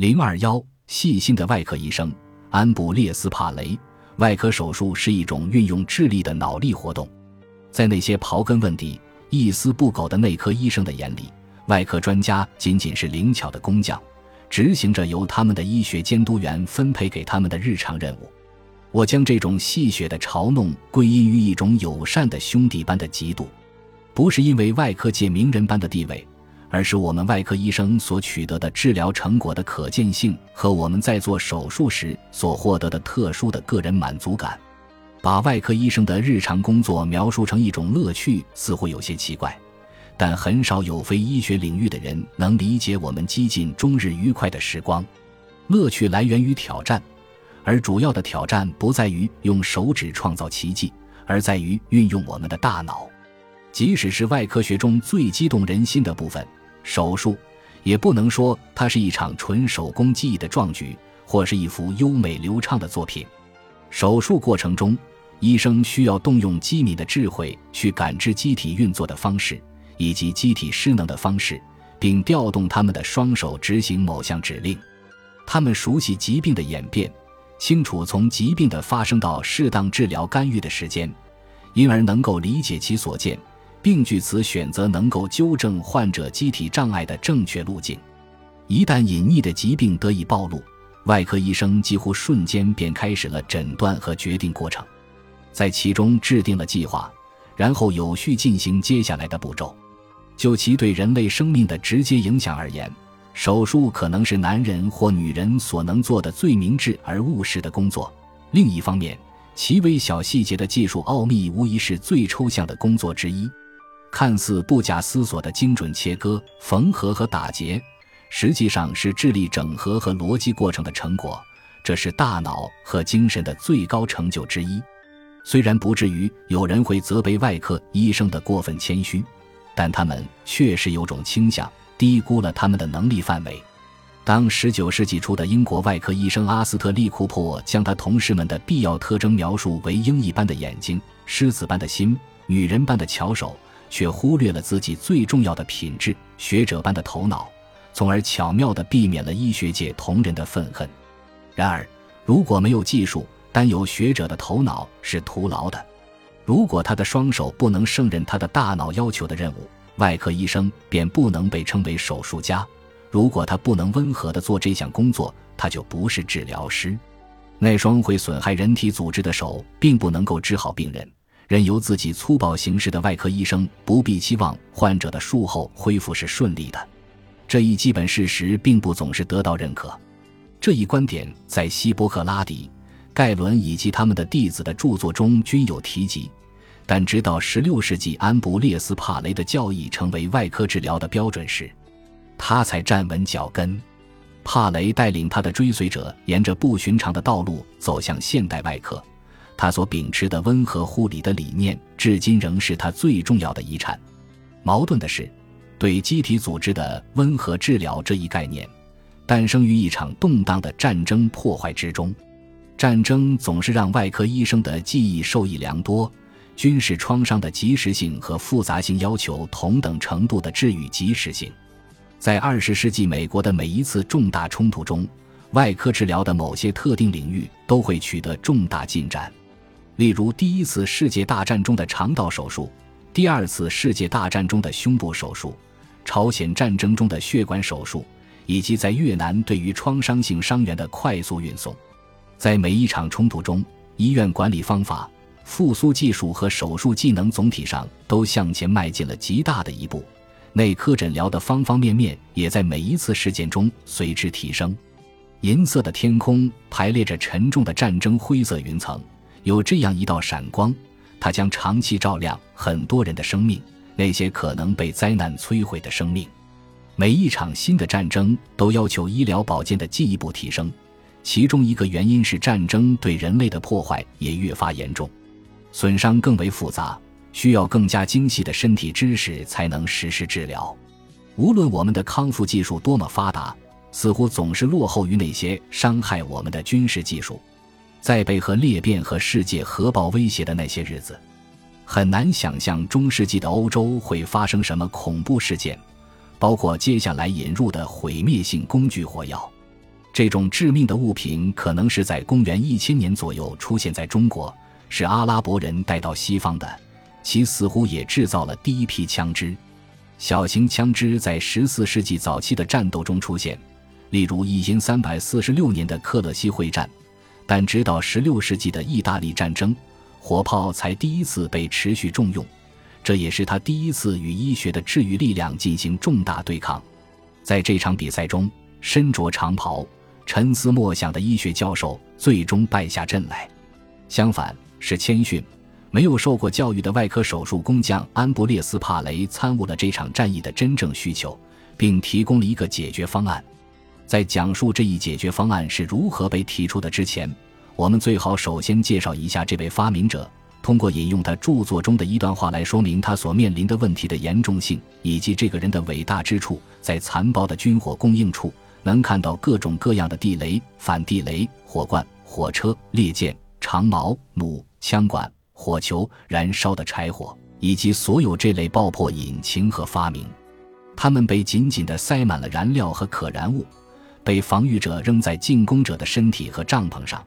零二幺，细心的外科医生安布列斯·帕雷。外科手术是一种运用智力的脑力活动，在那些刨根问底、一丝不苟的内科医生的眼里，外科专家仅仅是灵巧的工匠，执行着由他们的医学监督员分配给他们的日常任务。我将这种戏谑的嘲弄归因于一种友善的兄弟般的嫉妒，不是因为外科界名人般的地位。而是我们外科医生所取得的治疗成果的可见性和我们在做手术时所获得的特殊的个人满足感。把外科医生的日常工作描述成一种乐趣，似乎有些奇怪，但很少有非医学领域的人能理解我们几近终日愉快的时光。乐趣来源于挑战，而主要的挑战不在于用手指创造奇迹，而在于运用我们的大脑。即使是外科学中最激动人心的部分。手术也不能说它是一场纯手工技艺的壮举，或是一幅优美流畅的作品。手术过程中，医生需要动用机敏的智慧去感知机体运作的方式以及机体失能的方式，并调动他们的双手执行某项指令。他们熟悉疾病的演变，清楚从疾病的发生到适当治疗干预的时间，因而能够理解其所见。并据此选择能够纠正患者机体障碍的正确路径。一旦隐匿的疾病得以暴露，外科医生几乎瞬间便开始了诊断和决定过程，在其中制定了计划，然后有序进行接下来的步骤。就其对人类生命的直接影响而言，手术可能是男人或女人所能做的最明智而务实的工作。另一方面，其微小细节的技术奥秘无疑是最抽象的工作之一。看似不假思索的精准切割、缝合和打结，实际上是智力整合和逻辑过程的成果。这是大脑和精神的最高成就之一。虽然不至于有人会责备外科医生的过分谦虚，但他们确实有种倾向，低估了他们的能力范围。当19世纪初的英国外科医生阿斯特利·库珀将他同事们的必要特征描述为鹰一般的眼睛、狮子般的心、女人般的巧手。却忽略了自己最重要的品质——学者般的头脑，从而巧妙地避免了医学界同仁的愤恨。然而，如果没有技术，单有学者的头脑是徒劳的；如果他的双手不能胜任他的大脑要求的任务，外科医生便不能被称为手术家；如果他不能温和地做这项工作，他就不是治疗师。那双会损害人体组织的手，并不能够治好病人。任由自己粗暴行事的外科医生不必期望患者的术后恢复是顺利的，这一基本事实并不总是得到认可。这一观点在希波克拉底、盖伦以及他们的弟子的著作中均有提及，但直到16世纪安布列斯·帕雷的教义成为外科治疗的标准时，他才站稳脚跟。帕雷带领他的追随者沿着不寻常的道路走向现代外科。他所秉持的温和护理的理念，至今仍是他最重要的遗产。矛盾的是，对机体组织的温和治疗这一概念，诞生于一场动荡的战争破坏之中。战争总是让外科医生的技艺受益良多。军事创伤的及时性和复杂性要求同等程度的治愈及时性。在二十世纪美国的每一次重大冲突中，外科治疗的某些特定领域都会取得重大进展。例如，第一次世界大战中的肠道手术，第二次世界大战中的胸部手术，朝鲜战争中的血管手术，以及在越南对于创伤性伤员的快速运送。在每一场冲突中，医院管理方法、复苏技术和手术技能总体上都向前迈进了极大的一步。内科诊疗的方方面面也在每一次事件中随之提升。银色的天空排列着沉重的战争灰色云层。有这样一道闪光，它将长期照亮很多人的生命，那些可能被灾难摧毁的生命。每一场新的战争都要求医疗保健的进一步提升，其中一个原因是战争对人类的破坏也越发严重，损伤更为复杂，需要更加精细的身体知识才能实施治疗。无论我们的康复技术多么发达，似乎总是落后于那些伤害我们的军事技术。在被核裂变和世界核爆威胁的那些日子，很难想象中世纪的欧洲会发生什么恐怖事件，包括接下来引入的毁灭性工具火药。这种致命的物品可能是在公元一千年左右出现在中国，是阿拉伯人带到西方的。其似乎也制造了第一批枪支。小型枪支在十四世纪早期的战斗中出现，例如一千三百四十六年的克勒西会战。但直到十六世纪的意大利战争，火炮才第一次被持续重用。这也是他第一次与医学的治愈力量进行重大对抗。在这场比赛中，身着长袍、沉思默想的医学教授最终败下阵来。相反，是谦逊。没有受过教育的外科手术工匠安布列斯·帕雷参悟了这场战役的真正需求，并提供了一个解决方案。在讲述这一解决方案是如何被提出的之前，我们最好首先介绍一下这位发明者，通过引用他著作中的一段话来说明他所面临的问题的严重性以及这个人的伟大之处。在残暴的军火供应处，能看到各种各样的地雷、反地雷、火罐、火车、猎箭、长矛、弩、枪管。火球、燃烧的柴火，以及所有这类爆破引擎和发明，它们被紧紧地塞满了燃料和可燃物，被防御者扔在进攻者的身体和帐篷上。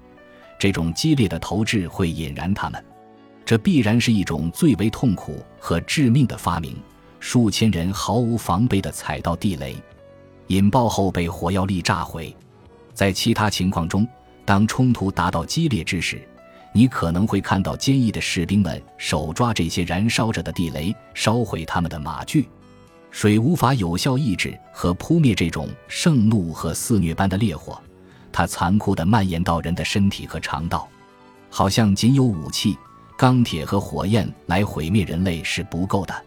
这种激烈的投掷会引燃他们，这必然是一种最为痛苦和致命的发明。数千人毫无防备地踩到地雷，引爆后被火药力炸毁。在其他情况中，当冲突达到激烈之时。你可能会看到坚毅的士兵们手抓这些燃烧着的地雷，烧毁他们的马具。水无法有效抑制和扑灭这种盛怒和肆虐般的烈火，它残酷地蔓延到人的身体和肠道。好像仅有武器、钢铁和火焰来毁灭人类是不够的。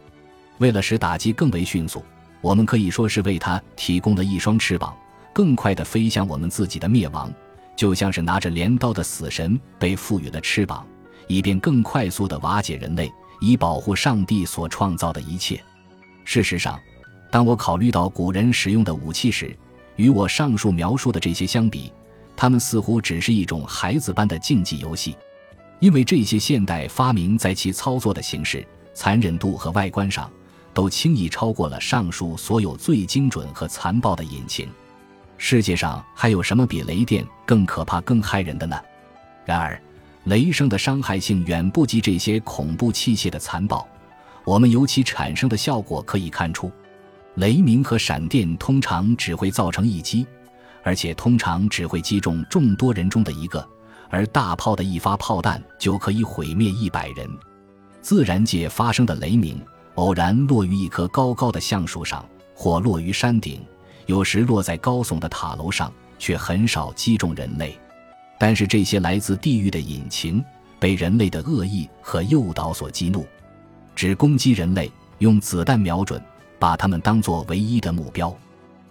为了使打击更为迅速，我们可以说是为它提供了一双翅膀，更快地飞向我们自己的灭亡。就像是拿着镰刀的死神被赋予了翅膀，以便更快速地瓦解人类，以保护上帝所创造的一切。事实上，当我考虑到古人使用的武器时，与我上述描述的这些相比，他们似乎只是一种孩子般的竞技游戏，因为这些现代发明在其操作的形式、残忍度和外观上，都轻易超过了上述所有最精准和残暴的引擎。世界上还有什么比雷电更可怕、更害人的呢？然而，雷声的伤害性远不及这些恐怖器械的残暴。我们由其产生的效果可以看出，雷鸣和闪电通常只会造成一击，而且通常只会击中众多人中的一个；而大炮的一发炮弹就可以毁灭一百人。自然界发生的雷鸣，偶然落于一棵高高的橡树上，或落于山顶。有时落在高耸的塔楼上，却很少击中人类。但是这些来自地狱的引擎被人类的恶意和诱导所激怒，只攻击人类，用子弹瞄准，把他们当作唯一的目标。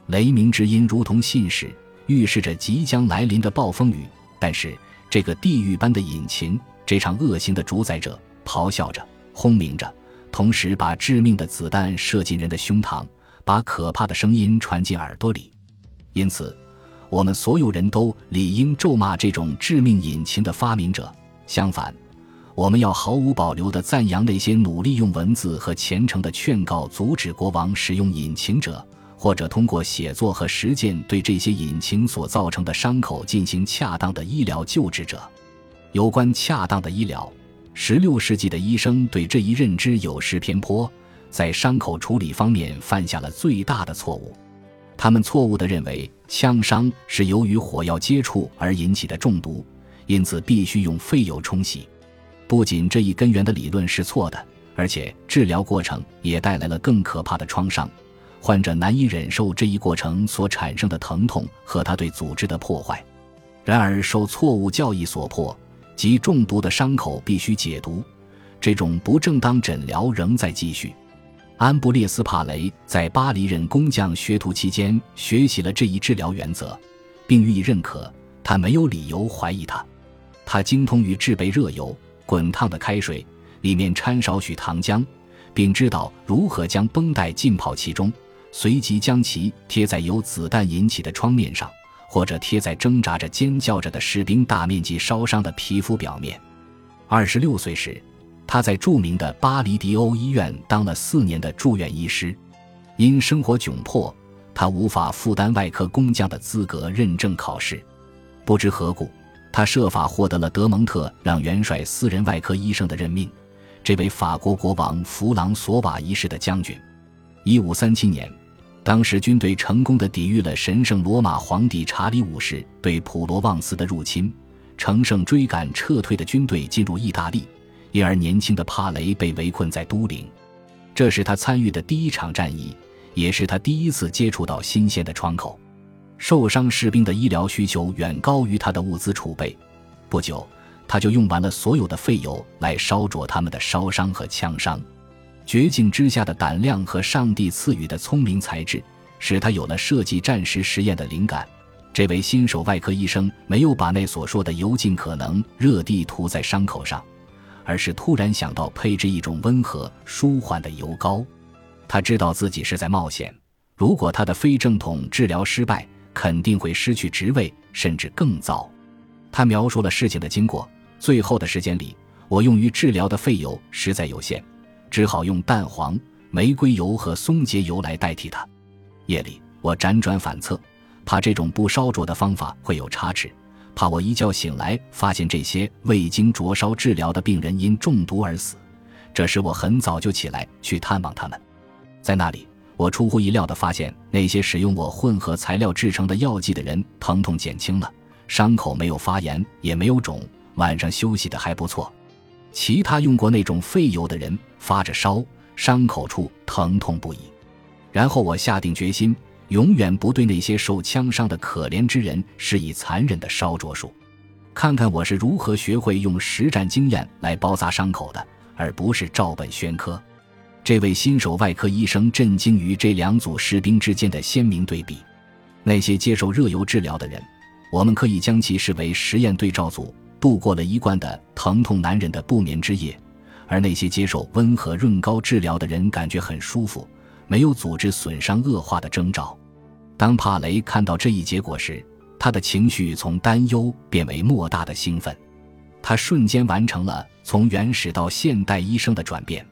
雷鸣之音如同信使，预示着即将来临的暴风雨。但是这个地狱般的引擎，这场恶行的主宰者，咆哮着，轰鸣着，同时把致命的子弹射进人的胸膛。把可怕的声音传进耳朵里，因此，我们所有人都理应咒骂这种致命引擎的发明者。相反，我们要毫无保留地赞扬那些努力用文字和虔诚的劝告阻止国王使用引擎者，或者通过写作和实践对这些引擎所造成的伤口进行恰当的医疗救治者。有关恰当的医疗，十六世纪的医生对这一认知有失偏颇。在伤口处理方面犯下了最大的错误，他们错误地认为枪伤是由于火药接触而引起的中毒，因此必须用废油冲洗。不仅这一根源的理论是错的，而且治疗过程也带来了更可怕的创伤，患者难以忍受这一过程所产生的疼痛和他对组织的破坏。然而，受错误教义所迫，即中毒的伤口必须解毒，这种不正当诊疗仍在继续。安布列斯·帕雷在巴黎任工匠学徒期间学习了这一治疗原则，并予以认可。他没有理由怀疑他。他精通于制备热油、滚烫的开水，里面掺少许糖浆，并知道如何将绷带浸泡其中，随即将其贴在由子弹引起的创面上，或者贴在挣扎着、尖叫着的士兵大面积烧伤的皮肤表面。二十六岁时。他在著名的巴黎迪欧医院当了四年的住院医师，因生活窘迫，他无法负担外科工匠的资格认证考试。不知何故，他设法获得了德蒙特让元帅私人外科医生的任命。这位法国国王弗朗索瓦一世的将军，一五三七年，当时军队成功的抵御了神圣罗马皇帝查理五世对普罗旺斯的入侵，乘胜追赶撤退的军队进入意大利，因而年轻的帕雷被围困在都灵。这是他参与的第一场战役，也是他第一次接触到新鲜的窗口。受伤士兵的医疗需求远高于他的物资储备，不久。他就用完了所有的废油来烧灼他们的烧伤和枪伤，绝境之下的胆量和上帝赐予的聪明才智，使他有了设计战时实验的灵感。这位新手外科医生没有把那所说的油尽可能热地涂在伤口上，而是突然想到配置一种温和舒缓的油膏。他知道自己是在冒险，如果他的非正统治疗失败，肯定会失去职位，甚至更糟。他描述了事情的经过。最后的时间里，我用于治疗的废油实在有限，只好用蛋黄、玫瑰油和松节油来代替它。夜里，我辗转反侧，怕这种不烧灼的方法会有差池，怕我一觉醒来发现这些未经灼烧治疗的病人因中毒而死。这时，我很早就起来去探望他们。在那里，我出乎意料地发现，那些使用我混合材料制成的药剂的人疼痛减轻了，伤口没有发炎，也没有肿。晚上休息的还不错，其他用过那种废油的人发着烧，伤口处疼痛不已。然后我下定决心，永远不对那些受枪伤的可怜之人施以残忍的烧灼术。看看我是如何学会用实战经验来包扎伤口的，而不是照本宣科。这位新手外科医生震惊于这两组士兵之间的鲜明对比。那些接受热油治疗的人，我们可以将其视为实验对照组。度过了一贯的疼痛难忍的不眠之夜，而那些接受温和润膏治疗的人感觉很舒服，没有组织损伤恶化的征兆。当帕雷看到这一结果时，他的情绪从担忧变为莫大的兴奋，他瞬间完成了从原始到现代医生的转变。